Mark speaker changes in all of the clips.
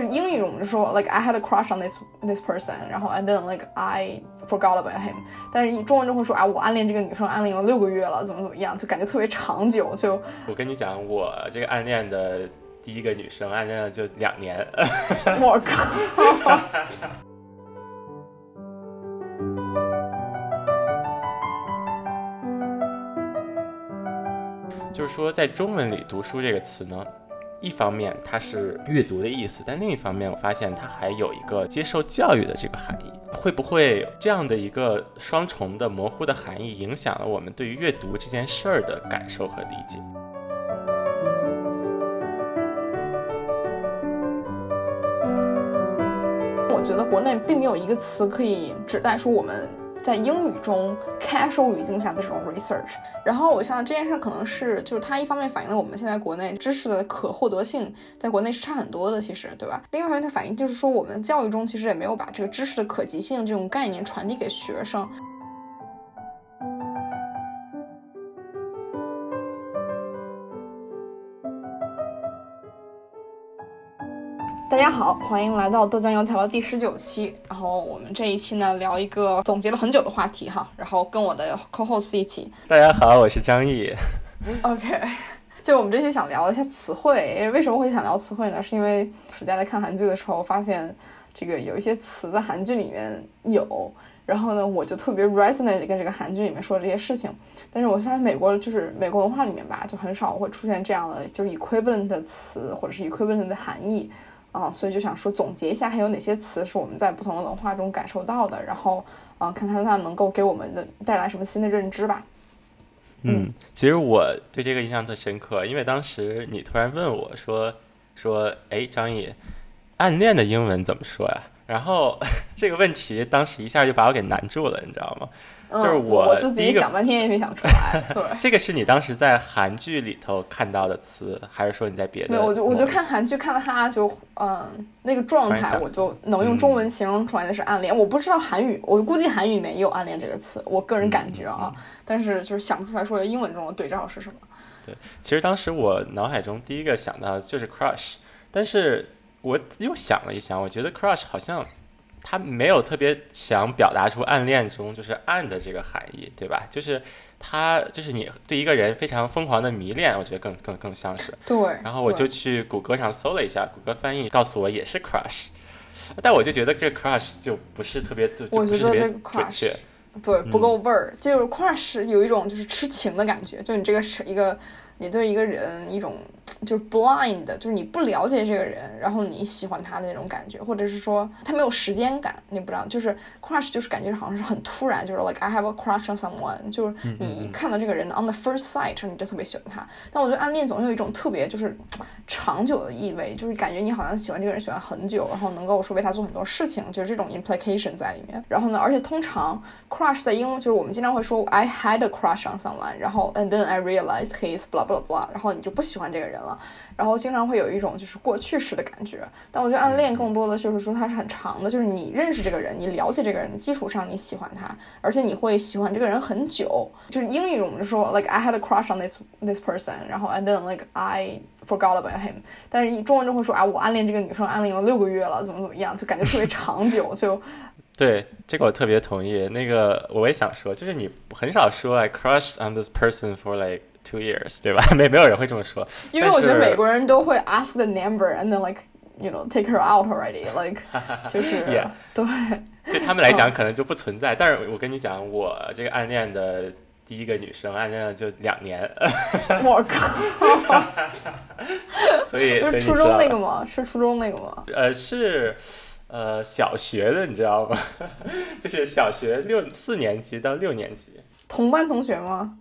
Speaker 1: 就是英语我们就说 like I had a crush on this this person，然后 and then like I forgot about him。但是中文就会说啊，我暗恋这个女生暗恋了六个月了，怎么怎么样，就感觉特别长久。就
Speaker 2: 我跟你讲，我这个暗恋的第一个女生暗恋了就两年。
Speaker 1: 我靠！
Speaker 2: 就是说，在中文里读书这个词呢。一方面它是阅读的意思，但另一方面我发现它还有一个接受教育的这个含义。会不会这样的一个双重的模糊的含义，影响了我们对于阅读这件事儿的感受和理解？
Speaker 1: 我觉得国内并没有一个词可以指代说我们。在英语中，casual 语境下的这种 research，然后我想这件事可能是，就是它一方面反映了我们现在国内知识的可获得性，在国内是差很多的，其实，对吧？另外一方面，它反映就是说，我们教育中其实也没有把这个知识的可及性这种概念传递给学生。大家好，欢迎来到豆浆油条的第十九期。然后我们这一期呢，聊一个总结了很久的话题哈。然后跟我的 co-host 一起。
Speaker 2: 大家好，我是张毅。
Speaker 1: OK，就我们这期想聊一下词汇。为什么会想聊词汇呢？是因为暑假在看韩剧的时候，发现这个有一些词在韩剧里面有，然后呢，我就特别 resonate 跟这个韩剧里面说的这些事情。但是我发现美国就是美国文化里面吧，就很少会出现这样的就是 equivalent 的词或者是 equivalent 的含义。啊，所以就想说总结一下，还有哪些词是我们在不同的文化中感受到的，然后啊，看看它能够给我们的带来什么新的认知吧。
Speaker 2: 嗯，其实我对这个印象特深刻，因为当时你突然问我说说，哎，张毅，暗恋的英文怎么说呀？然后 这个问题当时一下就把我给难住了，你知道吗？就是
Speaker 1: 我
Speaker 2: 我
Speaker 1: 自己想半天也没想出来。对，
Speaker 2: 这个是你当时在韩剧里头看到的词，还是说你在别的？
Speaker 1: 没有，我就我就看韩剧看到他就嗯那个状态，我就能用中文形容出来的是暗恋。我不知道韩语，我估计韩语里面也有暗恋这个词，我个人感觉啊，但是就是想不出来说英文中的对照是什么。
Speaker 2: 对，其实当时我脑海中第一个想到的就是 crush，但是我又想了一想，我觉得 crush 好像。他没有特别想表达出暗恋中就是暗的这个含义，对吧？就是他就是你对一个人非常疯狂的迷恋，我觉得更更更像是。
Speaker 1: 对。
Speaker 2: 然后我就去谷歌上搜了一下，谷歌翻译告诉我也是 crush，但我就觉得这个 crush 就不是特别，就不是特别准确。
Speaker 1: 对，不够味儿。就是 crush 有一种就是痴情的感觉，就你这个是一个。你对一个人一种就是 blind，就是你不了解这个人，然后你喜欢他的那种感觉，或者是说他没有时间感，你不知道，就是 crush 就是感觉好像是很突然，就是 like I have a crush on someone，就是你看到这个人 on the first sight，你就特别喜欢他。但我觉得暗恋总有一种特别就是长久的意味，就是感觉你好像喜欢这个人喜欢很久，然后能够说为他做很多事情，就是这种 implication 在里面。然后呢，而且通常 crush 在英文就是我们经常会说 I had a crush on someone，然后 and then I realized he's blah。然后你就不喜欢这个人了，然后经常会有一种就是过去式的感觉。但我觉得暗恋更多的就是说它是很长的，就是你认识这个人，你了解这个人的基础上你喜欢他，而且你会喜欢这个人很久。就是英语我们就说 like I had a crush on this this person，然后 and then like I forgot about him。但是中文就会说啊，我暗恋这个女生暗恋了六个月了，怎么怎么样，就感觉特别长久。就
Speaker 2: 对这个我特别同意。那个我也想说，就是你很少说 I crushed on this person for like。Two years，对吧？没没有人会这么说，
Speaker 1: 因为我觉得美国人都会 ask the number and then like you know take her out already，like 就是 对，
Speaker 2: 对他们来讲可能就不存在。但是我跟你讲，我这个暗恋的第一个女生暗恋了就两年。
Speaker 1: 我靠！
Speaker 2: 所以
Speaker 1: 是初中那个吗？是初中那个吗？
Speaker 2: 呃，是呃小学的，你知道吗？就是小学六四年级到六年级。
Speaker 1: 同班同学吗？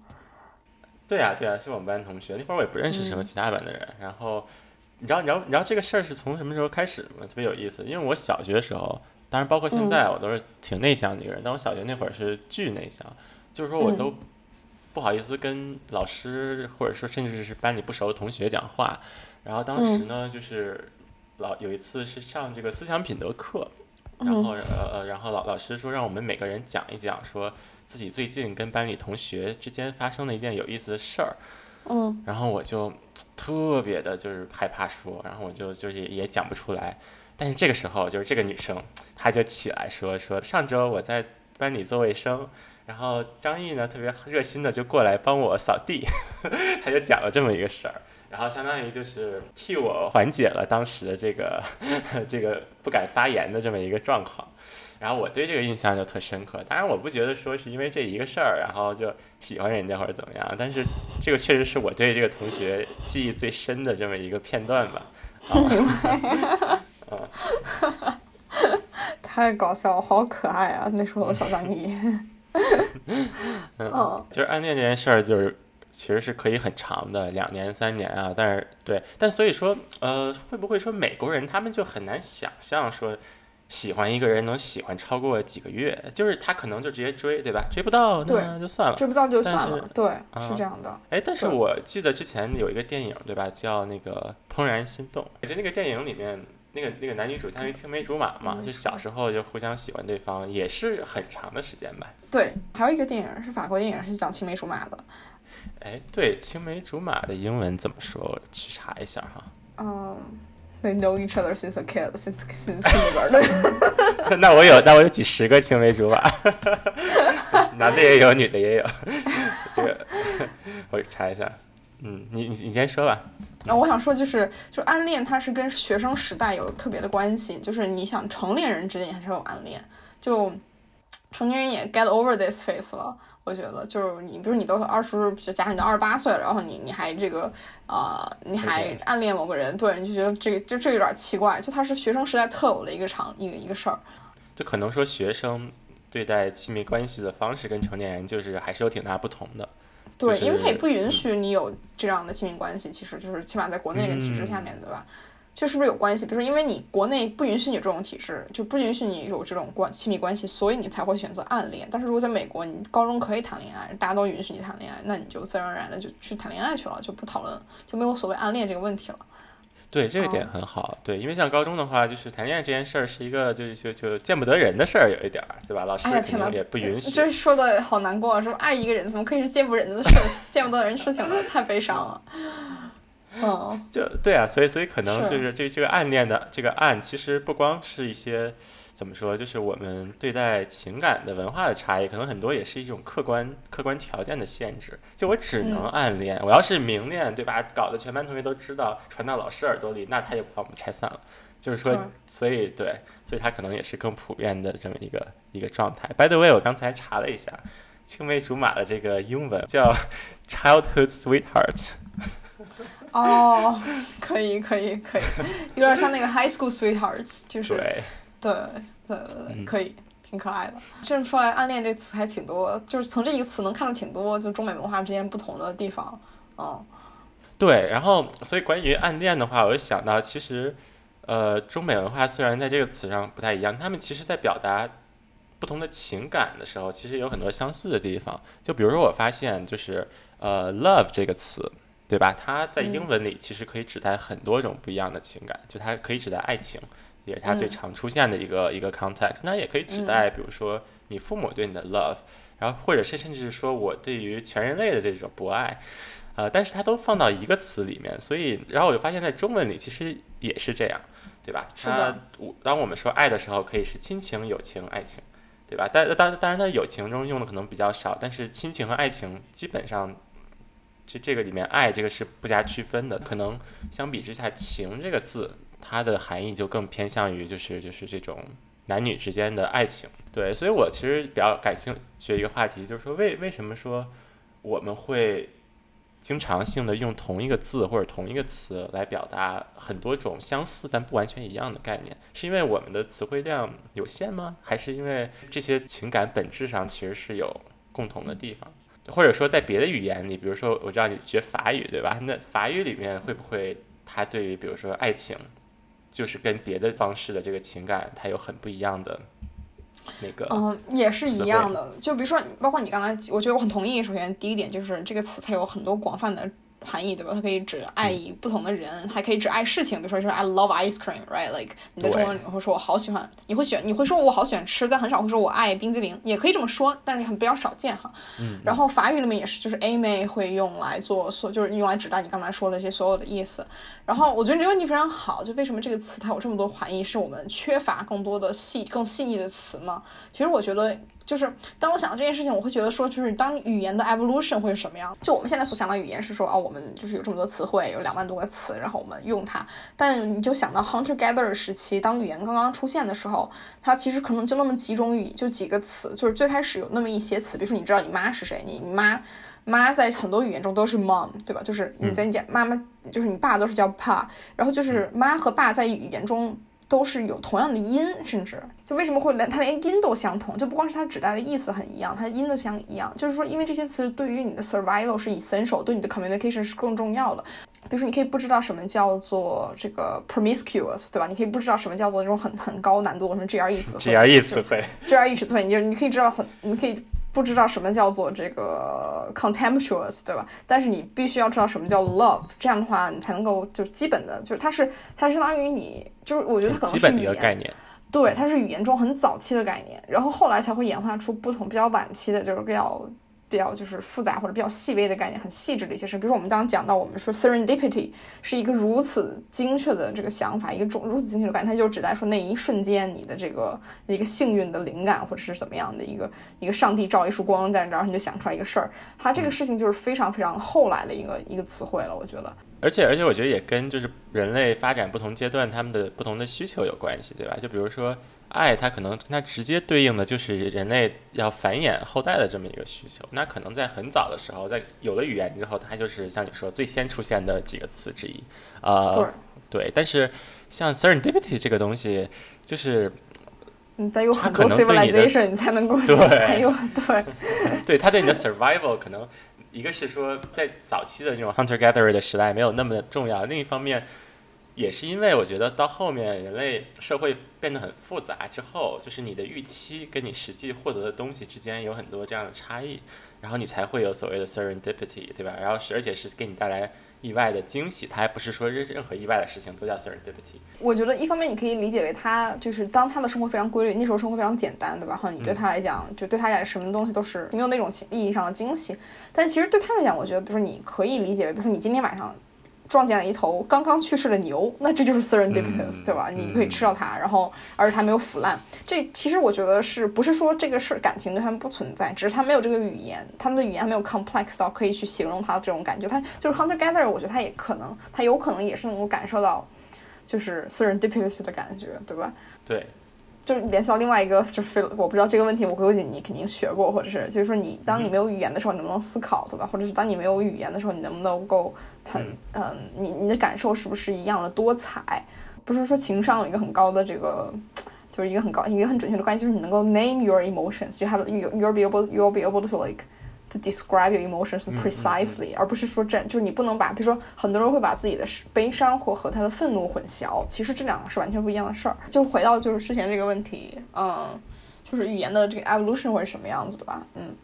Speaker 2: 对呀，对呀，是我们班同学。那会儿我也不认识什么其他班的人。然后，你知道，你知道，你知道这个事儿是从什么时候开始吗？特别有意思。因为我小学的时候，当然包括现在，我都是挺内向的一个人。但我小学那会儿是巨内向，就是说我都不好意思跟老师，或者说甚至是班里不熟的同学讲话。然后当时呢，就是老有一次是上这个思想品德课，然后呃呃，然后老老师说让我们每个人讲一讲说。自己最近跟班里同学之间发生的一件有意思的事儿，
Speaker 1: 嗯。
Speaker 2: 然后我就特别的就是害怕说，然后我就就是也也讲不出来。但是这个时候，就是这个女生，她就起来说说上周我在班里做卫生，然后张毅呢特别热心的就过来帮我扫地，她就讲了这么一个事儿，然后相当于就是替我缓解了当时的这个 这个不敢发言的这么一个状况。然后我对这个印象就特深刻，当然我不觉得说是因为这一个事儿，然后就喜欢人家或者怎么样，但是这个确实是我对这个同学记忆最深的这么一个片段吧。
Speaker 1: 太搞笑了，好可爱啊！那时候的小张毅。
Speaker 2: 嗯，就是暗恋这件事儿，就是其实是可以很长的，两年三年啊。但是对，但所以说，呃，会不会说美国人他们就很难想象说喜欢一个人能喜欢超过几个月？就是他可能就直接追，对吧？追不到
Speaker 1: 对
Speaker 2: 那就算了。
Speaker 1: 追不到就算，了对，
Speaker 2: 啊
Speaker 1: 是这样的。
Speaker 2: 哎，但是我记得之前有一个电影，对吧？叫那个《怦然心动》。就那个电影里面，那个那个男女主相当于青梅竹马嘛，
Speaker 1: 嗯
Speaker 2: 就小时候就互相喜欢对方，也是很长的时间吧。
Speaker 1: 对，还有一个电影是法国电影，是讲青梅竹马的。
Speaker 2: 哎，对，青梅竹马的英文怎么说？我去查一下哈。
Speaker 1: 嗯，They know each other since a kid, since since kindergarten。
Speaker 2: 那我有，那我有几十个青梅竹马，男的也有，女的也有。这个我查一下。嗯，你你你先说吧。
Speaker 1: 然后我想说，就是就暗恋，它是跟学生时代有特别的关系。就是你想成年人之间还是有暗恋，就成年人也 get over this phase 了。我觉得就是你，比如你都二十，就假设你都二十八岁了，然后你你还这个啊、你还暗恋某个人，对，你就觉得这个就这有点奇怪。就它是学生时代特有的一个场一个一个事儿。
Speaker 2: 就可能说学生对待亲密关系的方式跟成年人就是还是有挺大不同的。
Speaker 1: 对，
Speaker 2: 就是
Speaker 1: 因为他也不允许你有这样的亲密关系，其实就是起码在国内这个体制下面，对吧？这是不是有关系？比如说，因为你国内不允许你这种体制，就不允许你有这种关亲密关系，所以你才会选择暗恋。但是如果在美国，你高中可以谈恋爱，大家都允许你谈恋爱，那你就自然而然的就去谈恋爱去了，就不讨论，就没有所谓暗恋这个问题了。
Speaker 2: 对，这个点很好。对，因为像高中的话，就是谈恋爱这件事儿是一个就就就见不得人的事儿，有一点儿，对吧？老师
Speaker 1: 哎呀天哪
Speaker 2: 肯定也不允许。
Speaker 1: 这说的好难过啊！说爱一个人怎么可以是见不人的事儿，见不得人事情呢？太悲伤了。嗯，
Speaker 2: 就对啊，所以所以可能就是这这个暗恋的这个暗，其实不光是一些怎么说，就是我们对待情感的文化的差异，可能很多也是一种客观客观条件的限制。就我只能
Speaker 1: 嗯
Speaker 2: 暗恋，我要是明恋，对吧？搞得全班同学都知道，传到老师耳朵里，那他也不把我们拆散了。就是说，所以对，所以他可能也是更普遍的这么一个一个状态。By the way，我刚才查了一下，青梅竹马的这个英文叫 childhood sweetheart。
Speaker 1: 哦，可以 可以可以，有点像那个 High School Sweethearts，就是
Speaker 2: 对，
Speaker 1: 对对可以，挺可爱的。这么说来，暗恋这个词还挺多，就是从这一个词能看到挺多就中美文化之间不同的地方。嗯，
Speaker 2: 对，然后所以关于暗恋的话，我就想到，其实，呃，中美文化虽然在这个词上不太一样，他们其实在表达不同的情感的时候，其实有很多相似的地方。就比如说，我发现就是呃，love 这个词，对吧？它在英
Speaker 1: 嗯
Speaker 2: 文里其实可以指代很多种不一样的情感，就它可以指代爱情，也是它最
Speaker 1: 嗯
Speaker 2: 常出现的一个、一个 context。那也可以指代，比如说你父母对你的 love，然后或者是甚至是说我对于全人类的这种博爱。呃，但是它都放到一个词里面，所以，然后我就发现，在中文里其实也是这样，对吧？
Speaker 1: 是的
Speaker 2: 它我当我们说爱的时候，可以是亲情、友情、爱情，对吧？但当当然，它友情中用的可能比较少，但是亲情和爱情基本上，这这个里面爱这个是不加区分的。可能相比之下，情这个字，它的含义就更偏向于就是就是这种男女之间的爱情。对，所以我其实比较感兴趣一个话题就是说，为为什么说我们会经常性的用同一个字或者同一个词来表达很多种相似但不完全一样的概念，是因为我们的词汇量有限吗？还是因为这些情感本质上其实是有共同的地方？或者说在别的语言里，比如说我知道你学法语对吧？那法语里面会不会它对于比如说爱情，就是跟别的方式的这个情感，它有很不一样的那个？
Speaker 1: 嗯，也是一样的。就比如说，包括你刚才，我觉得我很同意。首先，第一点就是这个词它有很多广泛的含义，对吧？它可以指爱意不同的人，还可以指爱事情，比如说说 I love ice cream，right？Like 你在中文里会说我好喜欢，你会选你会说我好喜欢吃，但很少会说我爱冰激凌，也可以这么说，但是很比较少见哈。
Speaker 2: 嗯。
Speaker 1: 然后法语里面也是，就是 a a 会用来做所，就是用来指代你刚才说的这些所有的意思。然后我觉得这个问题非常好，就为什么这个词它有这么多含义？是我们缺乏更多的细、更细腻的词吗？其实我觉得。就是当我想到这件事情，我会觉得说，就是当语言的 evolution 会是什么样？就我们现在所想到语言是说，哦，我们就是有这么多词汇，有两万多个词，然后我们用它。但你就想到 hunter gatherer 时期，当语言刚刚出现的时候，它其实可能就那么几种语，就几个词。就是最开始有那么一些词，比如说你知道你妈是谁，你你妈妈在很多语言中都是 mom，对吧？就是你在你家妈妈，就是你爸都是叫 pa，然后就是妈和爸在语言中。都是有同样的音，甚至就为什么会连它连音都相同？就不光是它指代的意思很一样，它音都相一样。就是说，因为这些词对于你的 survival 是 essential，对你的 communication 是更重要的。比如说，你可以不知道什么叫做这个 promiscuous，对吧？你可以不知道什么叫做这种很很高难度什么 GRE 词汇
Speaker 2: ，GRE 词汇
Speaker 1: ，GRE 词汇，你就你可以知道很，你可以。不知道什么叫做这个 contemptuous，对吧？但是你必须要知道什么叫 love，这样的话你才能够就基本的，就是它是它相当于你就是我觉得可能是
Speaker 2: 基本的一个概念，
Speaker 1: 对，它是语言中很早期的概念，然后后来才会演化出不同比较晚期的，就是比较。比较就是复杂或者比较细微的概念，很细致的一些事。比如说我们刚刚讲到，我们说 serendipity 是一个如此精确的这个想法，一个种如此精确的概念，它就指代说那一瞬间你的这个一个幸运的灵感，或者是怎么样的一个一个上帝照一束光在然后，你就想出来一个事儿。它这个事情就是非常非常后来的一个一个词汇了，我觉得。
Speaker 2: 而且而且我觉得也跟就是人类发展不同阶段他们的不同的需求有关系，对吧？就比如说。爱，它可能跟它直接对应的就是人类要繁衍后代的这么一个需求。那可能在很早的时候，在有了语言之后，它就是像你说最先出现的几个词之一。呃，对。但是像 serendipity 这个东西，就是
Speaker 1: 你得有很多 civilization 你才能够
Speaker 2: 对
Speaker 1: 有对
Speaker 2: 对它对你的 survival 可能一个是说在早期的这种 hunter gatherer 的时代没有那么的重要，另一方面。也是因为我觉得到后面人类社会变得很复杂之后，就是你的预期跟你实际获得的东西之间有很多这样的差异，然后你才会有所谓的 serendipity，对吧？然后是而且是给你带来意外的惊喜，它还不是说任任何意外的事情都叫 serendipity。
Speaker 1: 我觉得一方面你可以理解为他就是当他的生活非常规律，那时候生活非常简单，对吧？然后你对他来讲，就对他来讲什么东西都是没有那种意义上的惊喜，但其实对他来讲，我觉得，比如说你可以理解为，比如说你今天晚上。撞见了一头刚刚去世的牛，那这就是 serendipitous，对吧？你可以吃到它，然后而且它没有腐烂。这其实我觉得是不是说这个事感情对他们不存在，只是他没有这个语言，他们的语言还没有 complex 到可以去形容他的这种感觉。他就是 hunter gatherer，我觉得他也可能，他有可能也是能够感受到，就是 serendipitous 的感觉，对吧？
Speaker 2: 对。
Speaker 1: 就是联系到另外一个，就是我不知道这个问题，我估计你肯定学过，或者是就是说你当你没有语言的时候，你能不能思考，对吧？或者是当你没有语言的时候，你能不能够很嗯，你你的感受是不是一样的多彩？不是说情商有一个很高的这个，就是一个很高一个很准确的关系，就是你能够 name your emotions，you have you you'll be able you'll be able to like。To describe your emotions precisely，而不是说这就是你不能把，比如说很多人会把自己的悲伤或和他的愤怒混淆，其实这两个是完全不一样的事儿。就回到就是之前这个问题，嗯，就是语言的这个 evolution 会是什么样子的吧？嗯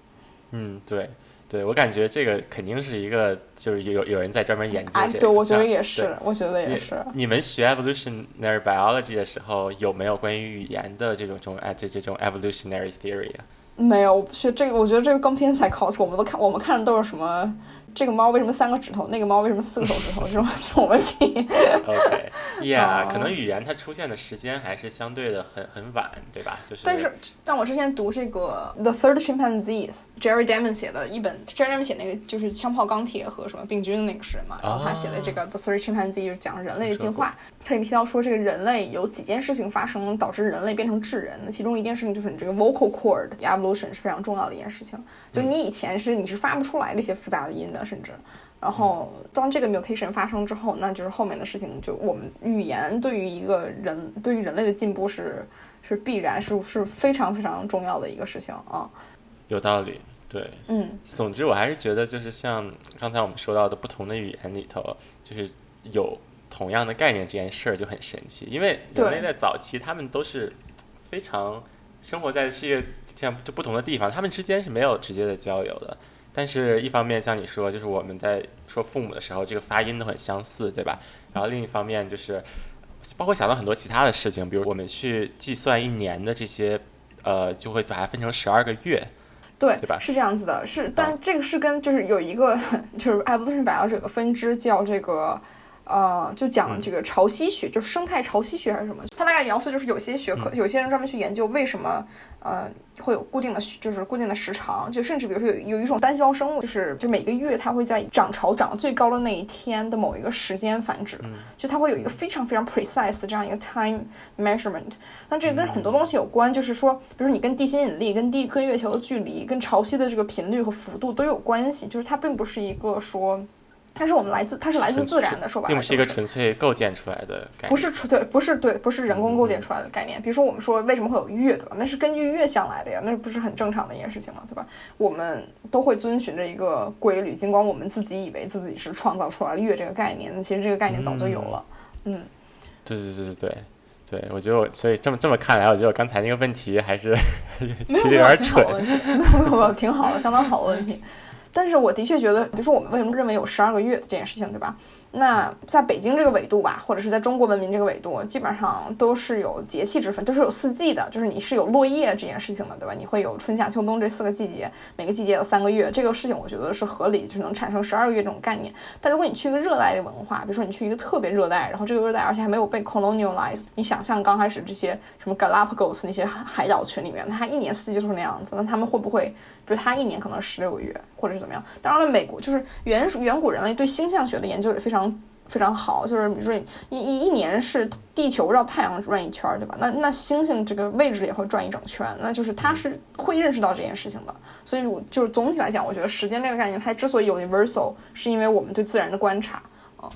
Speaker 2: 嗯，对对，我感觉这个肯定是一个就是有有人在专门研究这个。
Speaker 1: 对，我觉得也是，我觉得也是。
Speaker 2: 你们学 evolutionary biology 的时候，有没有关于语言的这种这种哎这这种 evolutionary theory 啊？
Speaker 1: 没有，我不去这个，我觉得这个更偏才考出。我们都看，我们看的都是什么？这个猫为什么三个指头？那个猫为什么四个手指头？这种 这种问题。
Speaker 2: OK，Yeah，可能语言它出现的时间还是相对的很很晚，对吧？就是。
Speaker 1: 但是，但我之前读这个《The Third Chimpanzees》，Jerry Diamond 写的一本，Jerry Diamond 写那个就是枪炮、钢铁和什么病菌的那个诗人嘛，然后他写了这个《The Third Chimpanzees》，就是讲人类的进化。它里面提到说，这个人类有几件事情发生，导致人类变成智人。那其中一件事情就是你这个 vocal cord evolution 是非常重要的一件事情。就你以前是你是发不出来这些复杂的音的。甚至，然后当这个 mutation 发生之后，那就是后面的事情。就我们语言对于一个人，对于人类的进步是是必然，是是非常非常重要的一个事情啊。
Speaker 2: 有道理，对，
Speaker 1: 嗯。
Speaker 2: 总之，我还是觉得，就是像刚才我们说到的，不同的语言里头，就是有同样的概念这件事儿就很神奇。因为人类在早期，他们都是非常生活在世界像就不同的地方，他们之间是没有直接的交流的。但是一方面像你说，就是我们在说父母的时候，这个发音都很相似，对吧？然后另一方面就是，包括想到很多其他的事情，比如我们去计算一年的这些，呃，就会把它分成十二个月，
Speaker 1: 对，
Speaker 2: 对吧？
Speaker 1: 是这样子的，是，但这个是跟就是有一个 就是爱不 i 百科有个分支叫这个。呃，就讲这个潮汐学，就是生态潮汐学还是什么？它大概描述就是有些学科，有些人专门去研究为什么呃会有固定的，就是固定的时长，就甚至比如说有有一种单细胞生物，就是就每个月它会在涨潮涨最高的那一天的某一个时间繁殖，就它会有一个非常非常 precise 的这样一个 time measurement。那这个跟很多东西有关，就是说，比如说你跟地心引力、跟地跟月球的距离、跟潮汐的这个频率和幅度都有关系，就是它并不是一个说。它是我们来自，它是来自自然的，说白了，
Speaker 2: 并不是一个纯粹构建出来的概念，
Speaker 1: 不是纯对，不是对，不是人工构建出来的概念。比如说，我们说为什么会有月，对吧？那是根据月相来的呀，那不是很正常的一件事情吗？对吧？我们都会遵循着一个规律，尽管我们自己以为自己是创造出来了月这个概念，那其实这个概念早就有了。嗯，
Speaker 2: 对对对对对对，我觉得我所以这么这么看来，我觉得我刚才那个问题还是
Speaker 1: 没有
Speaker 2: 点蠢，
Speaker 1: 没有没有，挺好的，相当好的问题。但是我的确觉得，比如说我们为什么认为有十二个月这件事情，对吧？那在北京这个纬度吧，或者是在中国文明这个纬度，基本上都是有节气之分，都是有四季的，就是你是有落叶这件事情的，对吧？你会有春夏秋冬这四个季节，每个季节有三个月，这个事情我觉得是合理，就是能产生十二个月这种概念。但如果你去一个热带的文化，比如说你去一个特别热带，然后这个热带而且还没有被 colonialize，你想象刚开始这些什么 Galapagos 那些海岛群里面，它一年四季就是那样子，那他们会不会，比如它一年可能十六个月，或者是怎么样？当然了，美国就是原远古人类对星象学的研究也非常。非常好，就是比如说一一一年是地球绕太阳转一圈，对吧？那那星星这个位置也会转一整圈，那就是它是会认识到这件事情的。所以，我就是总体来讲，我觉得时间这个概念它之所以 universal，是因为我们对自然的观察
Speaker 2: 啊。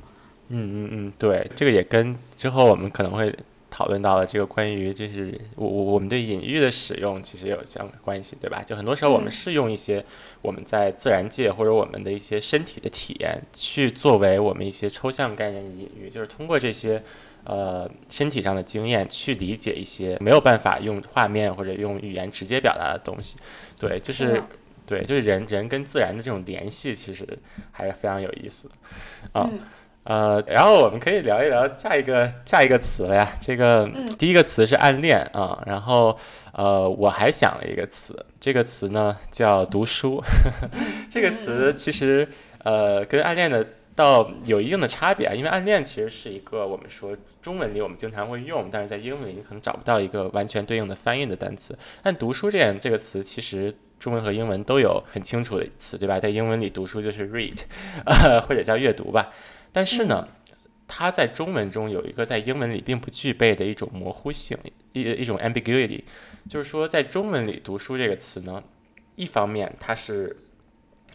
Speaker 2: 嗯嗯嗯，对，这个也跟之后我们可能会。讨论到了这个关于就是我我我们对隐喻的使用其实有相关系，对吧？就很多时候我们是用一些我们在自然界或者我们的一些身体的体验去作为我们一些抽象概念的隐喻，就是通过这些呃身体上的经验去理解一些没有办法用画面或者用语言直接表达的东西。对，就是对，就是人人跟自然的这种联系其实还是非常有意思的啊。呃，然后我们可以聊一聊下一个下一个词了呀。这个第一个词是暗恋啊，然后呃，我还想了一个词，这个词呢叫读书。这个词其实呃跟暗恋的倒有一定的差别啊，因为暗恋其实是一个我们说中文里我们经常会用，但是在英文里可能找不到一个完全对应的翻译的单词。但读书这样这个词其实中文和英文都有很清楚的词，对吧？在英文里读书就是 read，呃，或者叫阅读吧。但是呢，它在中文中有一个在英文里并不具备的一种模糊性，一一种 ambiguity，就是说在中文里“读书”这个词呢，一方面它是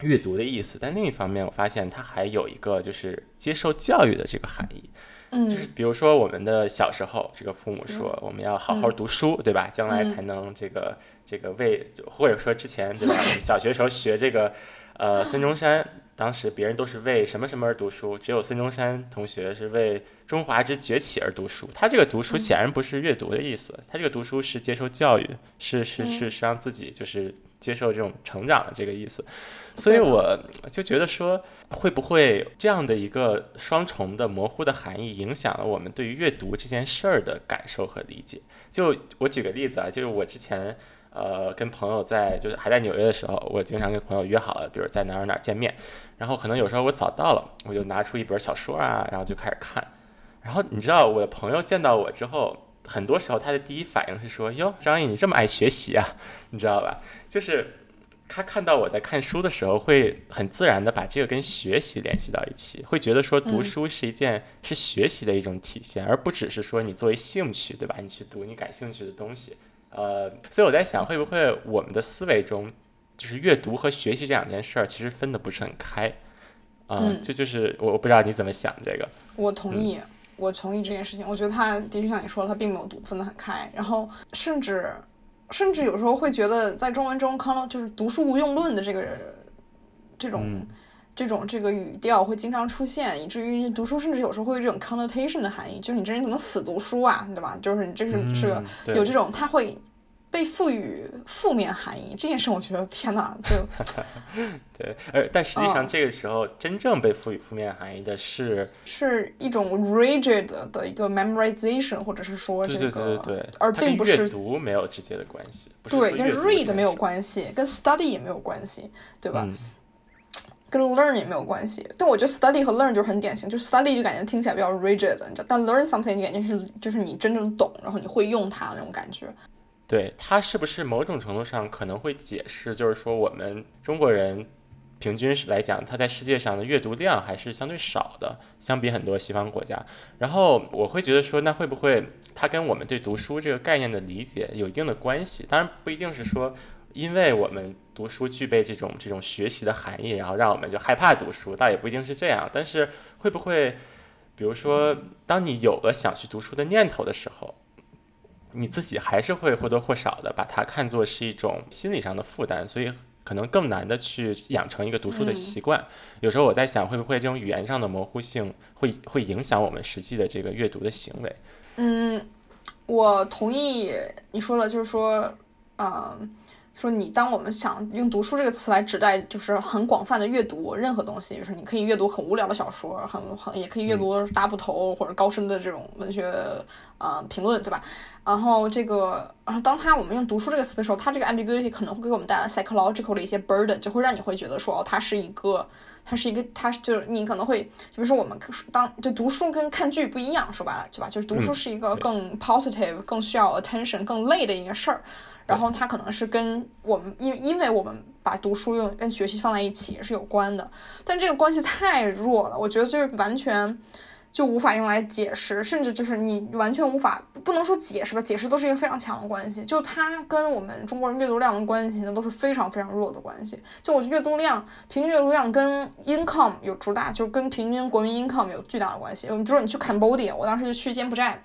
Speaker 2: 阅读的意思，但另一方面我发现它还有一个就是接受教育的这个含义。
Speaker 1: 嗯，
Speaker 2: 就是比如说我们的小时候，这个父母说我们要好好读书，对吧？将来才能这个这个为，或者说之前对吧？我们小学时候学这个，呃，孙中山。当时别人都是为什么什么而读书，只有孙中山同学是为中华之崛起而读书。他这个读书显然不是阅读的意思，他这个读书是接受教育，是是是是让自己就是接受这种成长的这个意思。所以我就觉得说，会不会这样的一个双重的模糊的含义，影响了我们对于阅读这件事儿的感受和理解？就我举个例子啊，就是我之前。呃，跟朋友在就是还在纽约的时候，我经常跟朋友约好了，比如在哪儿哪儿见面。然后可能有时候我早到了，我就拿出一本小说啊，然后就开始看。然后你知道，我的朋友见到我之后，很多时候他的第一反应是说：“哟，张毅，你这么爱学习啊？”你知道吧？就是他看到我在看书的时候，会很自然的把这个跟学习联系到一起，会觉得说读书是一件是学习的一种体现，而不只是说你作为兴趣，对吧？你去读你感兴趣的东西。呃，所以我在想，会不会我们的思维中，就是阅读和学习这两件事儿，其实分的不是很开。嗯，这就是我我不知道你怎么想这个。
Speaker 1: 我同意，我同意这件事情。我觉得他的确像你说的，他并没有读分得很开，然后甚至甚至有时候会觉得，在中文中康就是读书无用论的这个这种。这种这个语调会经常出现，以至于读书甚至有时候会有这种 connotation 的含义，就是你这人怎么死读书啊，对吧？就是你这是是个有这种，它会被赋予负面含义这件事，我觉得天哪，就
Speaker 2: 对，而但实际上
Speaker 1: 嗯
Speaker 2: 这个时候真正被赋予负面含义的是，
Speaker 1: 是一种 rigid 的一个 memorization，或者是说这个，
Speaker 2: 对对对，
Speaker 1: 而并不是
Speaker 2: 读没有直接的关系，
Speaker 1: 对，跟 read 没有关系，跟 study 也没有关系，对吧？
Speaker 2: 嗯
Speaker 1: 跟 learn 也没有关系。但我觉得 study 和 learn 就是很典型，就是 study 就感觉听起来比较 rigid，你知道，但 learn something 就感觉是就是你真正懂，然后你会用它那种感觉。
Speaker 2: 对，它是不是某种程度上可能会解释，就是说我们中国人平均是来讲，它在世界上的阅读量还是相对少的，相比很多西方国家。然后我会觉得说，那会不会它跟我们对读书这个概念的理解有一定的关系？当然不一定是说，因为我们读书具备这种这种学习的含义，然后让我们就害怕读书，倒也不一定是这样。但是会不会，比如说，当你有了想去读书的念头的时候，你自己还是会或多或少的把它看作是一种心理上的负担，所以可能更难的去养成一个读书的习惯。有时候我在想，会不会这种语言上的模糊性会会影响我们实际的这个阅读的行为？
Speaker 1: 嗯，我同意你说了，就是说，嗯。说你当我们想用读书这个词来指代，就是很广泛的阅读任何东西，就是你可以阅读很无聊的小说，很很也可以阅读大部头或者高深的这种文学呃评论，对吧？然后这个，然后当他我们用读书这个词的时候，它这个 ambiguity 可能会给我们带来 psychological 的一些 burden，就会让你会觉得说，哦，它是一个，它是一个，它就是你可能会，就比如说我们当就读书跟看剧不一样，说白了，对吧？就是读书是一个更 positive、更需要 attention、更累的一个事儿。然后它可能是跟我们，因为因为我们把读书用跟学习放在一起是有关的，但这个关系太弱了，我觉得就是完全就无法用来解释，甚至就是你完全无法不能说解释吧，解释都是一个非常强的关系，就它跟我们中国人阅读量的关系呢都是非常非常弱的关系。就我阅读量平均阅读量跟 income 有主打，就是跟平均国民 income 有巨大的关系。比如说你去 Cambodia，我当时就去柬埔寨。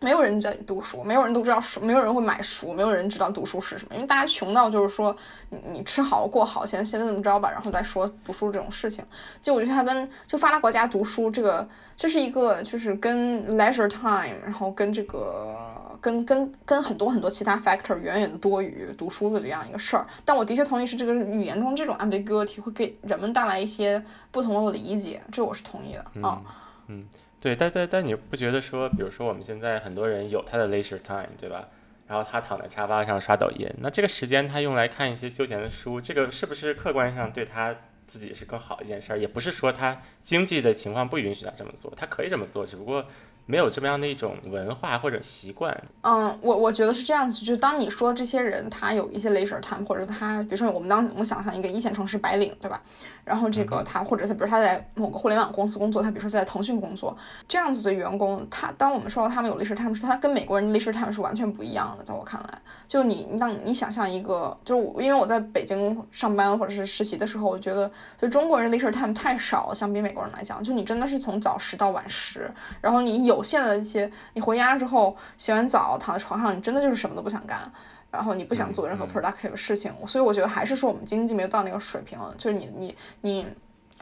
Speaker 1: 没有人在读书，没有人都知道书，没有人会买书，没有人知道读书是什么，因为大家穷到就是说，你你吃好过好，先先怎么着吧，然后再说读书这种事情。就我觉得它跟就发达国家读书这个，这是一个就是跟 leisure time，然后跟这个跟跟跟很多很多其他 factor 远远的多于读书的这样一个事儿。但我的确同意是这个语言中这种 ambiguity 会给人们带来一些不同的理解，这我是同意的啊。
Speaker 2: 嗯。对，但但但你不觉得说，比如说我们现在很多人有他的 leisure time，对吧？然后他躺在沙发上刷抖音，那这个时间他用来看一些休闲的书，这个是不是客观上对他自己是更好一件事儿？也不是说他经济的情况不允许他这么做，他可以这么做，只不过没有这么样的一种文化或者习惯。
Speaker 1: 嗯，我我觉得是这样子，就是当你说这些人他有一些 leisure time，或者他，比如说我们当我们想象一个一线城市白领，对吧？然后这个他或者是比如他在某个互联网公司工作，他比如说在腾讯工作，这样子的员工，他当我们说到他们有 leisure time 时，他跟美国人的 leisure time 是完全不一样的。在我看来，就你你当你想象一个，就是因为我在北京上班或者是实习的时候，我觉得就中国人 leisure time 太少了，相比美国人来讲，就你真的是从早十到晚十，然后你有限的一些，你回家之后洗完澡躺在床上，你真的就是什么都不想干。然后你不想做任何 productive 的事情，所以我觉得还是说我们经济没有到那个水平，就是你你你，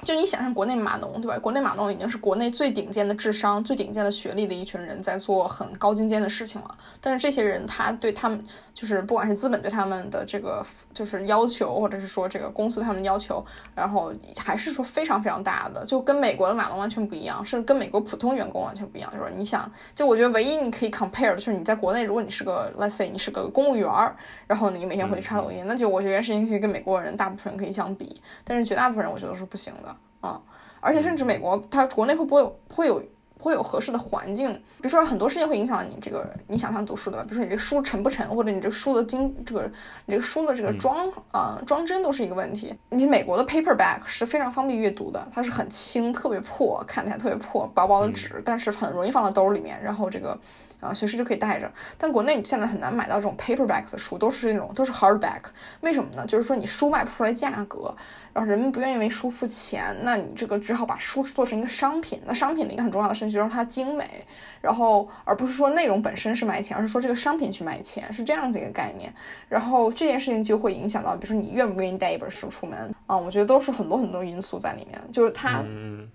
Speaker 1: 就你想象国内码农对吧？国内码农已经是国内最顶尖的智商、最顶尖的学历的一群人在做很高精尖的事情了。但是这些人他对他们就是不管是资本对他们的这个就是要求，或者是说这个公司他们的要求，然后还是说非常非常大的，就跟美国的码农完全不一样，甚至跟美国普通员工完全不一样。就是你想，就我觉得唯一你可以 compare 的就是你在国内，如果你是个 let's say 你是个公务员儿，然后你每天回去刷抖音，那就我觉得事情可以跟美国人大部分人可以相比，但是绝大部分人我觉得是不行的啊、而且甚至美国，它国内会不会会有会有合适的环境？比如说很多事情会影响你这个你想想读书的吧，比如说你这书沉不沉，或者你这书的精这个你这个书的这个装啊、呃、装帧都是一个问题。你美国的 paperback 是非常方便阅读的，它是很轻，特别破，看起来特别破，薄薄的纸，但是很容易放到兜里面，然后这个。啊，随时就可以带着。但国内你现在很难买到这种 paperback 的书，都是那种都是 hardback。为什么呢？就是说你书卖不出来价格，然后人们不愿意为书付钱，那你这个只好把书做成一个商品。那商品的一个很重要的顺就让它精美，然后而不是说内容本身是卖钱，而是说这个商品去卖钱，是这样子一个概念。然后这件事情就会影响到，比如说你愿不愿意带一本书出门啊？我觉得都是很多很多因素在里面，就是它，
Speaker 2: 嗯，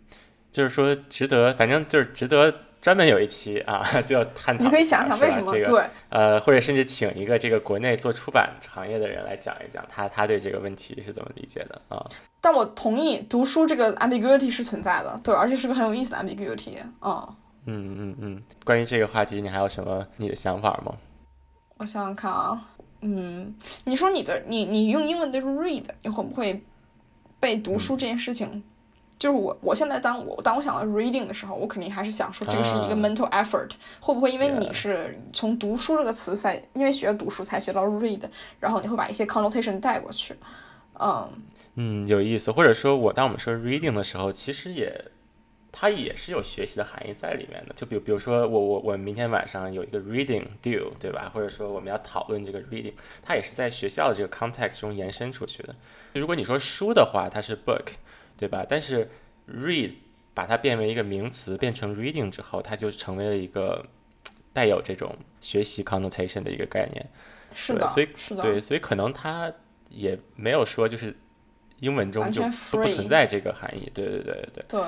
Speaker 2: 就是说值得，反正就是值得。专门有一期啊，就探讨。
Speaker 1: 你可以想想为什么对，
Speaker 2: 呃，或者甚至请一个这个国内做出版行业的人来讲一讲，他他对这个问题是怎么理解的啊？
Speaker 1: 但我同意，读书这个 ambiguity 是存在的，对，而且是个很有意思的 ambiguity
Speaker 2: 啊。嗯嗯嗯，关于这个话题，你还有什么你的想法吗？
Speaker 1: 我想想看啊，嗯，你说你的你你用英文的 read，你会不会被读书这件事情？就是我我现在当我当我想到 reading 的时候，我肯定还是想说这个是一个 mental effort，会不会因为你是从读书这个词才因为学读书才学到 read，然后你会把一些 connotation 带过去？嗯
Speaker 2: 嗯，有意思。或者说我当我们说 reading 的时候，其实也。它也是有学习的含义在里面的，就比如，比如说我我我明天晚上有一个 reading due，对吧？或者说我们要讨论这个 reading，它也是在学校的这个 context 中延伸出去的。如果你说书的话，它是 book，对吧？但是 read 把它变为一个名词，变成 reading 之后，它就成为了一个带有这种学习 connotation 的一个概念。
Speaker 1: 是的，
Speaker 2: 所以
Speaker 1: 是的，
Speaker 2: 对，所以可能它也没有说就是英文中就不不存在这个含义。对对对对
Speaker 1: 对。对。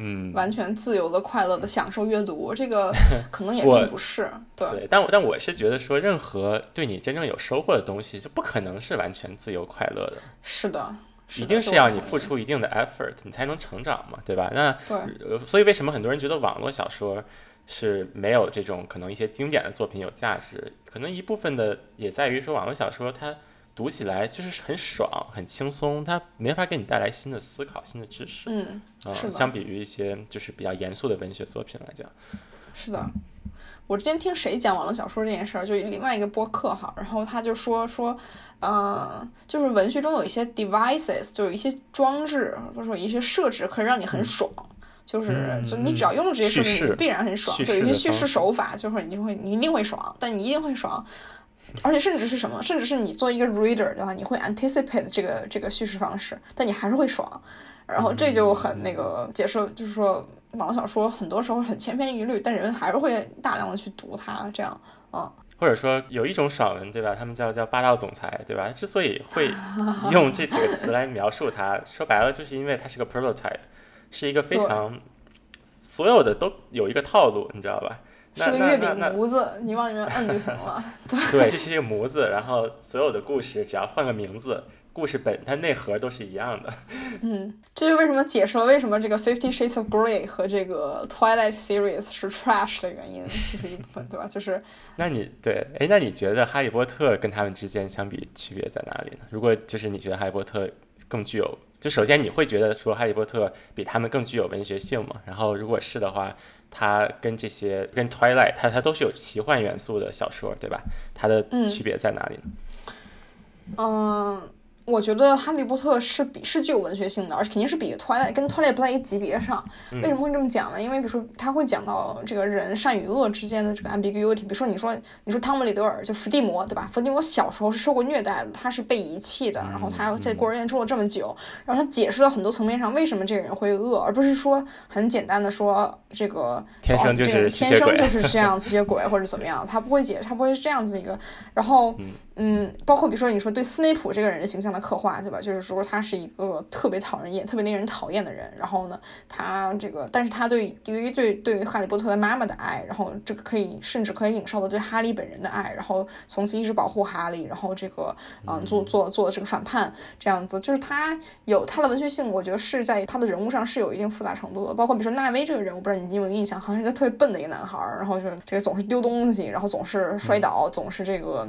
Speaker 2: 嗯，
Speaker 1: 完全自由的、快乐的享受阅读，这个 可能也并不是
Speaker 2: 对。但我但我是觉得说，任何对你真正有收获的东西，就不可能是完全自由快乐的。
Speaker 1: 是的，
Speaker 2: 一定是要你付出一定的 effort，你才能成长嘛，对吧？那
Speaker 1: 对，
Speaker 2: 所以为什么很多人觉得网络小说是没有这种可能一些经典的作品有价值？可能一部分的也在于说，网络小说它。读起来就是很爽、很轻松，它没法给你带来新的思考、新的知识。
Speaker 1: 嗯，是
Speaker 2: 相比于一些就是比较严肃的文学作品来讲，
Speaker 1: 是的。我之前听谁讲网络小说这件事儿，就另外一个播客哈，然后他就说说，嗯，就是文学中有一些 devices，就有一些装置或者说一些设置，可以让你很爽，就是就你只要用了这些设置，你必然很爽。对，有些叙事手法，就是你会你一定会爽，但你一定会爽。而且甚至是什么，甚至是你做一个 reader 的话，你会 anticipate 这个这个叙事方式，但你还是会爽。然后这就很那个解释，就是说网络小说很多时候很千篇一律，但人还是会大量的去读它，这样啊。
Speaker 2: 或者说有一种爽文，对吧？他们叫叫霸道总裁，对吧？之所以会用这几个词来描述它，说白了就是因为它是个 prototype，是一个非常所有的都有一个套路，你知道吧？
Speaker 1: 是个月饼模子，你往里面摁就行了。
Speaker 2: 对，这是一个模子，然后所有的故事只要换个名字，故事本它内核都是一样的。
Speaker 1: 嗯，这就为什么解释了为什么这个《Fifty Shades of Grey》和这个《Twilight Series》是 trash 的原因，其实一部分 对吧？就是，
Speaker 2: 那你对，哎，那你觉得《哈利波特》跟他们之间相比区别在哪里呢？如果就是你觉得《哈利波特》更具有，就首先你会觉得说《哈利波特》比他们更具有文学性吗？然后如果是的话。它跟这些跟 Twilight，它它都是有奇幻元素的小说，对吧？它的区别在哪里呢？
Speaker 1: 嗯。我觉得《哈利波特》是比是具有文学性的，而且肯定是比《Twilight》跟《Twilight》不在一个级别上。为什么会这么讲呢？因为比如说，他会讲到这个人善与恶之间的这个 ambiguity。比如说，你说你说汤姆·里德尔就伏地魔，对吧？伏地魔小时候是受过虐待的，他是被遗弃的，然后他在孤儿院住了这么久，然后他解释了很多层面上为什么这个人会恶，而不是说很简单的说这个
Speaker 2: 天生就是
Speaker 1: 天生就是这样 吸血鬼或者怎么样，他不会解，他不会是这样子一个。然后。嗯，包括比如说你说对斯内普这个人的形象的刻画，对吧？就是说他是一个特别讨人厌、特别令人讨厌的人。然后呢，他这个，但是他对由于对对哈利波特的妈妈的爱，然后这个可以甚至可以影射到对哈利本人的爱，然后从此一直保护哈利，然后这个嗯做做做这个反叛这样子，就是他有他的文学性，我觉得是在他的人物上是有一定复杂程度的。包括比如说纳威这个人，我不知道你有没有印象，好像是一个特别笨的一个男孩，然后就是这个总是丢东西，然后总是摔倒，总是这个。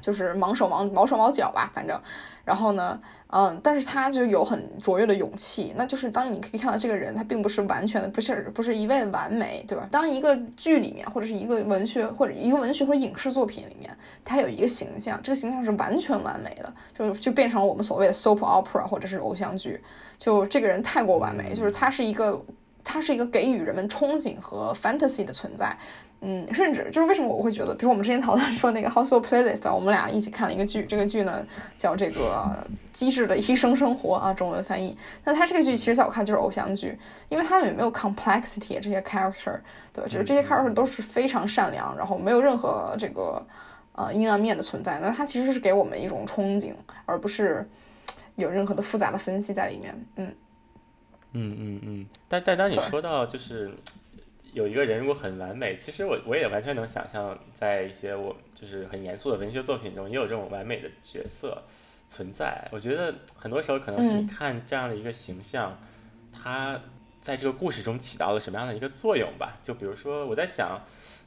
Speaker 1: 就是忙手忙毛手毛脚吧，反正，然后呢，嗯，但是他就有很卓越的勇气。那就是当你可以看到这个人，他并不是完全的，不是不是一味的完美，对吧？当一个剧里面或者是一个文学或者一个文学或者影视作品里面，他有一个形象，这个形象是完全完美的，就就变成了我们所谓的 soap opera 或者是偶像剧。就这个人太过完美，就是他是一个，他是一个给予人们憧憬和 fantasy 的存在。嗯，甚至就是为什么我会觉得，比如我们之前讨论说那个 Hospital Playlist，我们俩一起看了一个剧，这个剧呢叫这个《机智的医生生活》啊，中文翻译。那它这个剧其实在我看就是偶像剧，因为它里面没有 complexity 这些 character，对吧？就是这些 character 都是非常善良，然后没有任何这个呃阴暗面的存在。那它其实是给我们一种憧憬，而不是有任何的复杂的分析在里面。嗯
Speaker 2: 嗯嗯嗯，但但当你说到就是。有一个人如果很完美，其实我我也完全能想象，在一些我就是很严肃的文学作品中，也有这种完美的角色存在。我觉得很多时候可能是你看这样的一个形象，它在这个故事中起到了什么样的一个作用吧？就比如说我在想。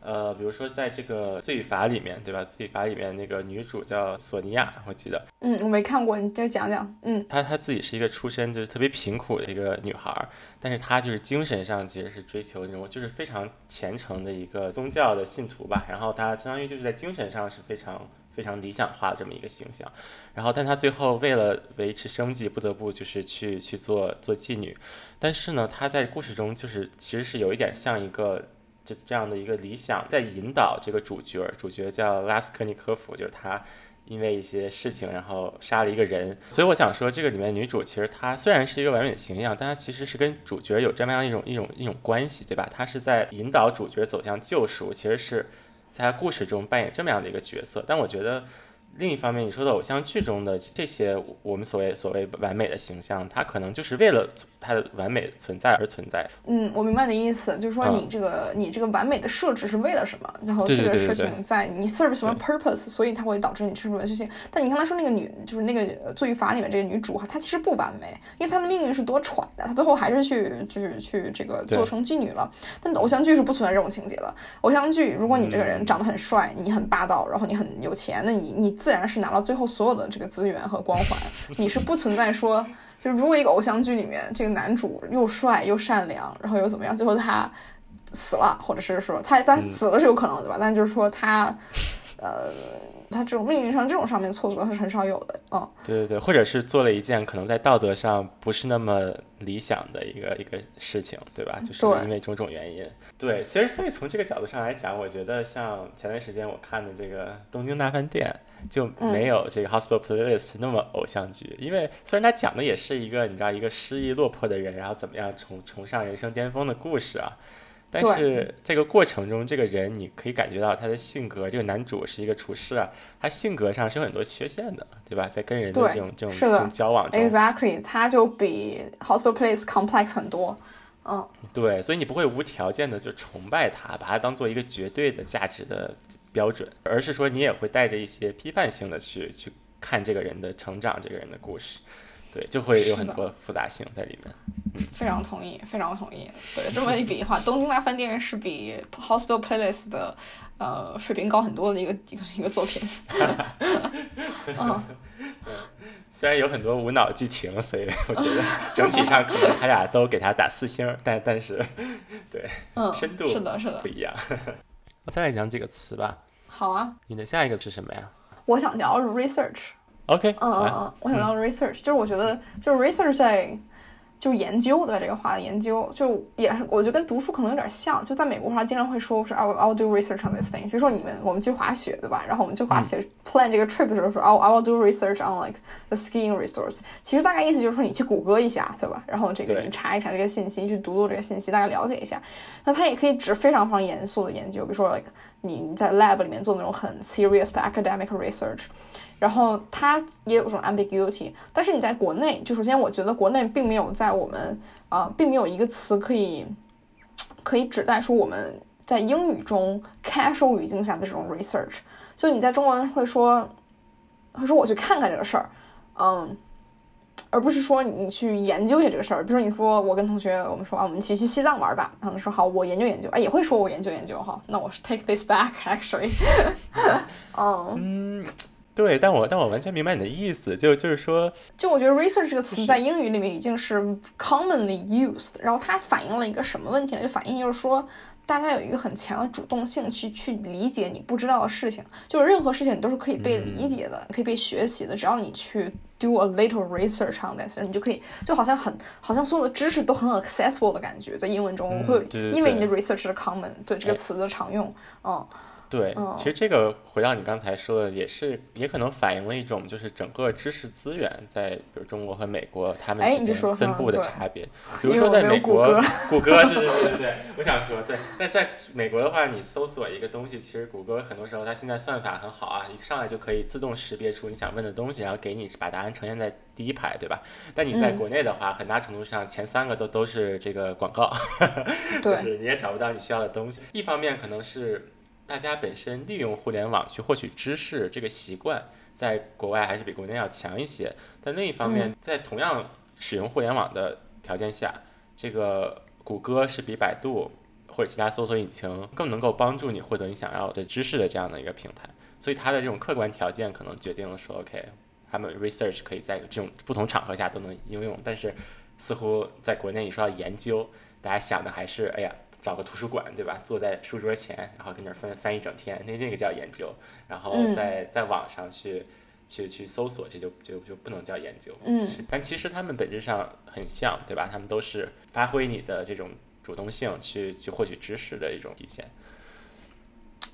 Speaker 2: 呃，比如说在这个《罪与罚》里面，对吧？《罪与罚》里面那个女主叫索尼娅，我记得。
Speaker 1: 嗯，我没看过，你再讲讲。嗯，
Speaker 2: 她她自己是一个出身就是特别贫苦的一个女孩，但是她就是精神上其实是追求那种就是非常虔诚的一个宗教的信徒吧。然后她相当于就是在精神上是非常非常理想化的这么一个形象。然后，但她最后为了维持生计，不得不就是去去做做妓女。但是呢，她在故事中就是其实是有一点像一个。这这样的一个理想在引导这个主角，主角叫拉斯科尼科夫，就是他因为一些事情，然后杀了一个人。所以我想说，这个里面女主其实她虽然是一个完美的形象，但她其实是跟主角有这么样一种一种一种关系，对吧？她是在引导主角走向救赎，其实是在故事中扮演这么样的一个角色。但我觉得。另一方面，你说的偶像剧中的这些我们所谓所谓完美的形象，它可能就是为了它的完美存在而存在。
Speaker 1: 嗯，我明白你的意思，就是说你这个你这个完美的设置是为了什么？然后这个事情在你 serve 什么 purpose，所以它会导致你是文学性。但你刚才说那个女，就是那个《罪与罚》里面这个女主哈，她其实不完美，因为她的命运是多舛的，她最后还是去就是去这个做成妓女了。但偶像剧是不存在这种情节的。偶像剧，如果你这个人长得很帅，你很霸道，然后你很有钱，那你你。自然是拿到最后所有的这个资源和光环，你是不存在说，就是如果一个偶像剧里面这个男主又帅又善良，然后又怎么样，最后他死了，或者是说他他死了是有可能对吧？但就是说他，呃。他这种命运上这种上面错错是很少有的，嗯，
Speaker 2: 对对对，或者是做了一件可能在道德上不是那么理想的一个一个事情，对吧？就是因为种种原因。对，其实所以从这个角度上来讲，我觉得像前段时间我看的这个《东京大饭店》，就没有这个《Hospital Playlist》那么偶像剧，因为虽然他讲的也是一个你知道一个失意落魄的人，然后怎么样重重上人生巅峰的故事啊。但是这个过程中，这个人你可以感觉到他的性格。这个男主是一个厨师啊，他性格上是有很多缺陷的，对吧？在跟人的这种这种这种交往中
Speaker 1: ，exactly，他就比 Hospital Place complex 很多。嗯，
Speaker 2: 对，所以你不会无条件的就崇拜他，把他当做一个绝对的价值的标准，而是说你也会带着一些批判性的去去看这个人的成长，这个人的故事。对，就会有很多复杂性在里面。
Speaker 1: 非常同意，非常同意。对，这么一比的话，《东京大饭店》是比《Hospital Playlist》的呃水平高很多的一个一个一个作品。嗯，
Speaker 2: 虽然有很多无脑剧情，所以我觉得整体上可能他俩都给他打四星，但但是对，
Speaker 1: 嗯，
Speaker 2: 深度
Speaker 1: 是的，是的
Speaker 2: 不一样。我再来讲几个词吧。
Speaker 1: 好啊。
Speaker 2: 你的下一个是什么呀？
Speaker 1: 我想聊 research。
Speaker 2: OK，
Speaker 1: 嗯嗯嗯，我想聊 research，就是我觉得就是 research 在就是研究对这个话的研究，就也是我觉得跟读书可能有点像。就在美国的话，经常会说是 I'll I'll do research on this thing。比如说你们我们去滑雪对吧？然后我们去滑雪 plan 这个 trip 的时候说 I'll I'll do research on like the skiing resource。其实大概意思就是说你去谷歌一下对吧？然后这个你查一查这个信息，去读读这个信息，大概了解一下。那它也可以指非常非常严肃的研究，比如说 like 你在 lab 里面做那种很 serious 的 academic research。然后它也有这种 ambiguity，但是你在国内，就首先我觉得国内并没有在我们啊，并没有一个词可以 可以指代说我们在英语中 casual 语境下的这种 research。就你在中文会说，会说我去看看这个事儿，嗯，而不是说你去研究一下这个事儿。比如说你说我跟同学我们说啊，我们一起去西藏玩吧，他们说好，我研究研究，哎，也会说我研究研究哈。那我是 take this back actually，
Speaker 2: 嗯。对，但我但我完全明白你的意思，就就是说，
Speaker 1: 就我觉得 research 这个词在英语里面已经是 commonly used，然后它反映了一个什么问题呢？就反映就是说，大家有一个很强的主动性去去理解你不知道的事情，就是任何事情你都是可以被理解的，可以被学习的，只要你去 do a little research on this，你就可以，就好像很好像所有的知识都很 accessible 的感觉，在英文中会因为你的 research 是 common，对这个词的常用，嗯。
Speaker 2: 对，其实这个回到你刚才说的，也是也可能反映了一种就是整个知识资源在比如中国和美国他们之间分布的差别。比如说在美国，谷歌，对对对对对，我想说，对，在在美国的话，你搜索一个东西，其实谷歌很多时候它现在算法很好啊，一上来就可以自动识别出你想问的东西，然后给你把答案呈现在第一排，对吧？但你在国内的话，很大程度上前三个都都是这个广告，就是你也找不到你需要的东西。一方面可能是。大家本身利用互联网去获取知识这个习惯，在国外还是比国内要强一些。但另一方面，在同样使用互联网的条件下，这个谷歌是比百度或者其他搜索引擎更能够帮助你获得你想要的知识的这样的一个平台。所以它的这种客观条件可能决定了说，OK，他们 research 可以在这种不同场合下都能应用。但是似乎在国内，你说要研究，大家想的还是，哎呀。找个图书馆，对吧？坐在书桌前，然后跟那儿翻翻一整天，那那个叫研究。然后在在网上去去去搜索，这就就就不能叫研究。
Speaker 1: 嗯。
Speaker 2: 但其实他们本质上很像，对吧？他们都是发挥你的这种主动性去去获取知识的一种体现。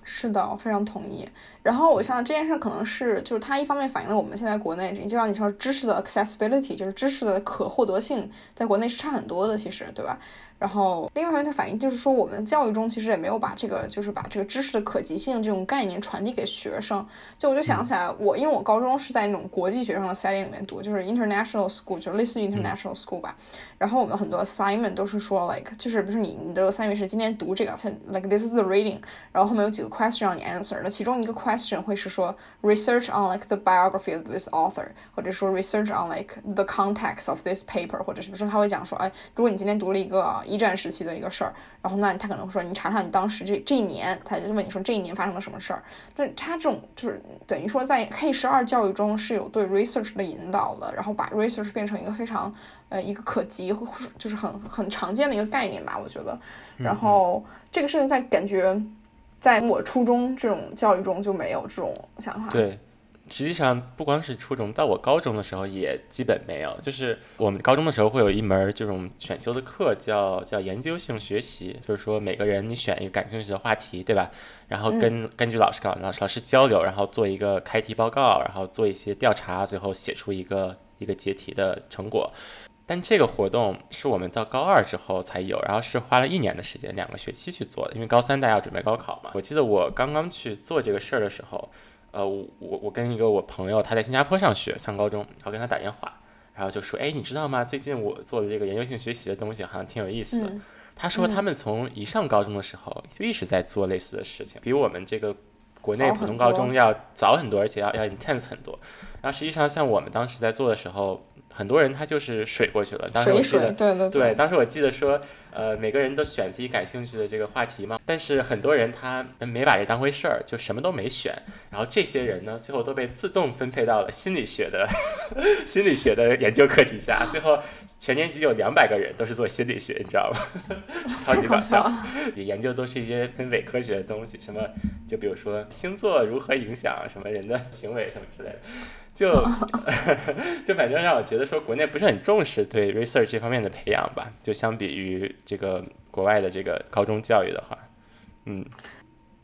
Speaker 1: 是的，我非常同意。然后我想这件事可能是，就是它一方面反映了我们现在国内，就像你说知识的 accessibility，就是知识的可获得性，在国内是差很多的，其实，对吧？然后，另外一方面，它反映就是说，我们教育中其实也没有把这个，就是把这个知识的可及性这种概念传递给学生。就我就想起来，我因为我高中是在那种国际学生的 setting 里面读，就是 international school，就类似于 international school 吧。然后我们很多 assignment 都是说，like，就是比如说你你的 assignment 是今天读这个，like this is the reading，然后后面有几个 question 让你 answer。那其中一个 question 会是说 research on like the biography of this author，或者说 research on like the context of this paper，或者是比如说他会讲说，哎，如果你今天读了一个一战时期的一个事儿，然后那他可能会说你查查你当时这这一年，他就问你说这一年发生了什么事儿。那他这种就是等于说在 K 十二教育中是有对 research 的引导的，然后把 research 变成一个非常呃一个可及就是很很常见的一个概念吧，我觉得。然后这个事情在感觉在我初中这种教育中就没有这种想法。
Speaker 2: 对。实际上，不光是初中，到我高中的时候也基本没有。就是我们高中的时候会有一门这种选修的课，叫叫研究性学习，就是说每个人你选一个感兴趣的话题，对吧？然后跟根据老师搞老师老师交流，然后做一个开题报告，然后做一些调查，最后写出一个一个解题的成果。但这个活动是我们到高二之后才有，然后是花了一年的时间，两个学期去做的，因为高三大家要准备高考嘛。我记得我刚刚去做这个事儿的时候。呃，我我跟一个我朋友，他在新加坡上学上高中，然后跟他打电话，然后就说，哎，你知道吗？最近我做的这个研究性学习的东西好像挺有意思。他说他们从一上高中的时候就一直在做类似的事情，比我们这个国内普通高中要早很多，而且要要 intense 很多。然后实际上像我们当时在做的时候，很多人他就是水过去了。当时我记得，
Speaker 1: 对对对，
Speaker 2: 当时我记得说。呃，每个人都选自己感兴趣的这个话题嘛，但是很多人他没把这当回事儿，就什么都没选。然后这些人呢，最后都被自动分配到了心理学的 心理学的研究课题下。最后全年级有两百个人都是做心理学，你知道吗？超级搞笑，研究都是一些很伪科学的东西，什么就比如说星座如何影响什么人的行为什么之类的。就 就反正让我觉得说，国内不是很重视对 research 这方面的培养吧。就相比于这个国外的这个高中教育的话，嗯，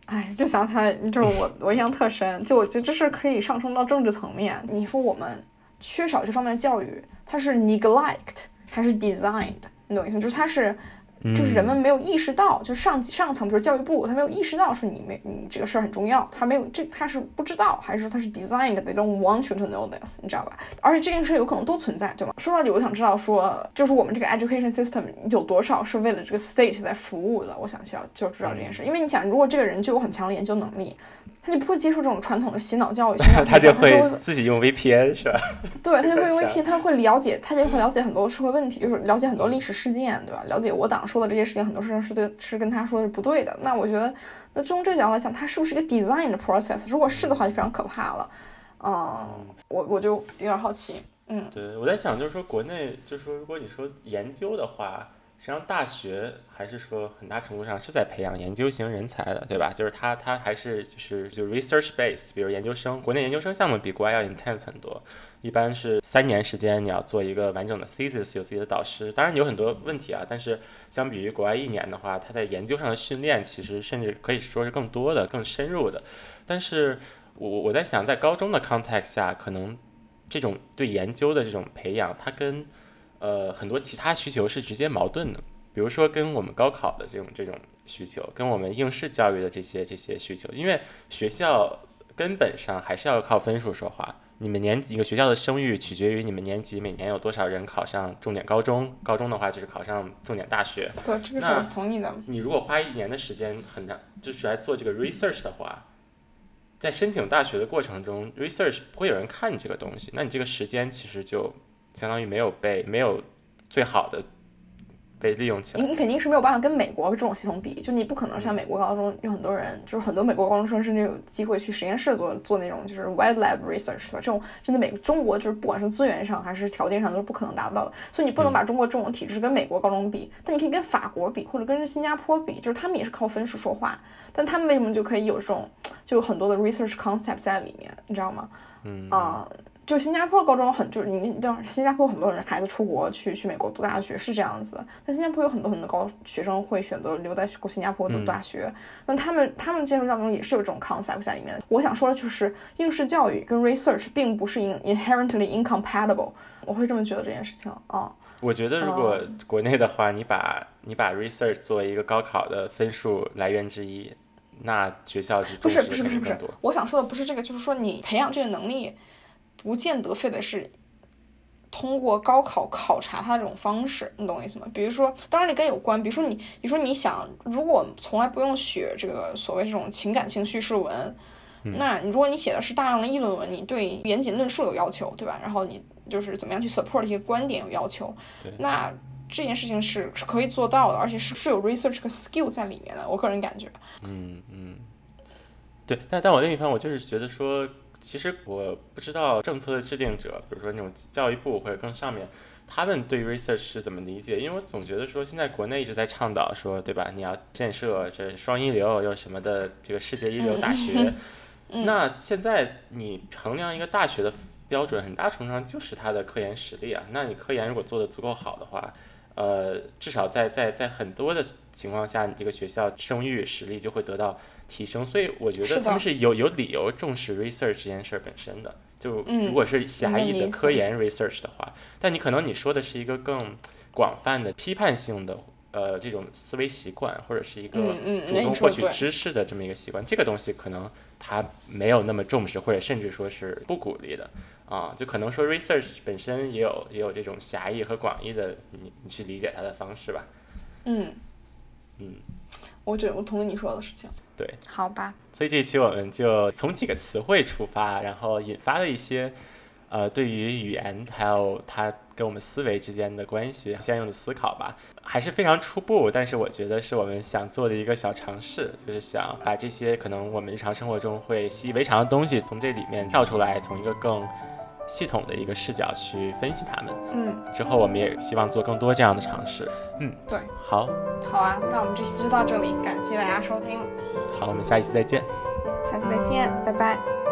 Speaker 1: 哎，就想起来，就是我 我印象特深。就我觉得这是可以上升到政治层面。你说我们缺少这方面的教育，它是 neglect 还是 designed？你懂意思吗？就是它是。就是人们没有意识到，就上上层，比如教育部，他没有意识到说你没你这个事儿很重要，他没有这他是不知道，还是说他是 designed，they don't want you to know this，你知道吧？而且这件事有可能都存在，对吗？说到底，我想知道说，就是我们这个 education system 有多少是为了这个 state 在服务的？我想需要就知道这件事，因为你想，如果这个人就有很强的研究能力。他就不会接受这种传统的洗脑教育，
Speaker 2: 他就会自己用 VPN 是吧？
Speaker 1: 对，他就会用 VPN，他会了解，他就会了解很多社会问题，就是了解很多历史事件，对吧？了解我党说的这些事情，很多事情是对，是跟他说的是不对的。那我觉得，那从这个角度来讲，它是不是一个 design 的 process？如果是的话，就非常可怕了。嗯，我我就有点好奇。嗯，
Speaker 2: 对，我在想，就是说国内，就是说如果你说研究的话。实际上大学还是说很大程度上是在培养研究型人才的，对吧？就是他他还是就是就 research base，比如研究生，国内研究生项目比国外要 intense 很多，一般是三年时间你要做一个完整的 thesis，有自己的导师，当然有很多问题啊，但是相比于国外一年的话，他在研究上的训练其实甚至可以说是更多的、更深入的。但是我我在想，在高中的 context 下，可能这种对研究的这种培养，它跟呃很多其他需求是直接矛盾的。比如说跟我们高考的这种这种需求，跟我们应试教育的这些这些需求，因为学校根本上还是要靠分数说话。你们年一个学校的声誉取决于你们年级每年有多少人考上重点高中，高中的话就是考上重点大学。
Speaker 1: 对，这个是我同意的。
Speaker 2: 你如果花一年的时间很长，就是来做这个 research 的话。在申请大学的过程中，research 不会有人看你这个东西，那你这个时间其实就相当于没有被没有最好的。被利用起来，
Speaker 1: 你你肯定是没有办法跟美国这种系统比，就你不可能像美国高中有很多人，就是很多美国高中生甚至有机会去实验室做做那种就是 wide lab research 吧，这种真的美中国就是不管是资源上还是条件上都是不可能达到的，所以你不能把中国这种体制跟美国高中比，但你可以跟法国比或者跟新加坡比，就是他们也是靠分数说话，但他们为什么就可以有这种就有很多的 research concept 在里面，你知道吗？
Speaker 2: 嗯
Speaker 1: 啊。就新加坡高中很就是你，像新加坡很多人孩子出国去去美国读大学是这样子，但新加坡有很多很多高学生会选择留在新加坡读大学，那他们他们接受教育中也是有这种 concept 在里面。我想说的就是应试教育跟 research 并不是 inherently incompatible，我会这么觉得这件事情啊。
Speaker 2: 我觉得如果国内的话，你把你把 research 作为一个高考的分数来源之一，那学校是
Speaker 1: 不是不是不是不是，我想说的不是这个，就是说你培养这个能力。不见得非得是通过高考考察他这种方式，你懂我意思吗？比如说，当然你跟有关，比如说你，你说你想，如果从来不用学这个所谓这种情感性叙事文，那你如果你写的是大量的议论文，你对严谨论述有要求，对吧？然后你就是怎么样去 support 一些观点有要求，那这件事情是是可以做到的，而且是是有 research 和 skill 在里面的。我个人感觉，
Speaker 2: 嗯嗯，对，但但我另一方，我就是觉得说。其实我不知道政策的制定者，比如说那种教育部或者更上面，他们对 research 是怎么理解？因为我总觉得说现在国内一直在倡导说，对吧？你要建设这双一流又什么的这个世界一流大学。那现在你衡量一个大学的标准，很大程度上就是它的科研实力啊。那你科研如果做得足够好的话，呃，至少在在在很多的情况下，你这个学校声誉实力就会得到。提升，所以我觉得他们是有有理由重视 research 这件事本身的。就如果是狭义的科研 research 的话，但你可能你说的是一个更广泛的批判性的呃这种思维习惯，或者是一个主动获取知识的这么一个习惯，这个东西可能他没有那么重视，或者甚至说是不鼓励的啊。就可能说 research 本身也有也有这种狭义和广义的你你去理解它的方式吧。
Speaker 1: 嗯
Speaker 2: 嗯，
Speaker 1: 我觉得我同意你说的事情。
Speaker 2: 对，
Speaker 1: 好吧。
Speaker 2: 所以这一期我们就从几个词汇出发，然后引发了一些，呃，对于语言还有它跟我们思维之间的关系相应的思考吧，还是非常初步，但是我觉得是我们想做的一个小尝试，就是想把这些可能我们日常生活中会习以为常的东西，从这里面跳出来，从一个更。系统的一个视角去分析他们，
Speaker 1: 嗯，
Speaker 2: 之后我们也希望做更多这样的尝试，嗯，
Speaker 1: 对，
Speaker 2: 好，
Speaker 1: 好啊，那我们这期就到这里，感谢大家收听，
Speaker 2: 好，我们下一期再见，
Speaker 1: 下期再见，拜拜。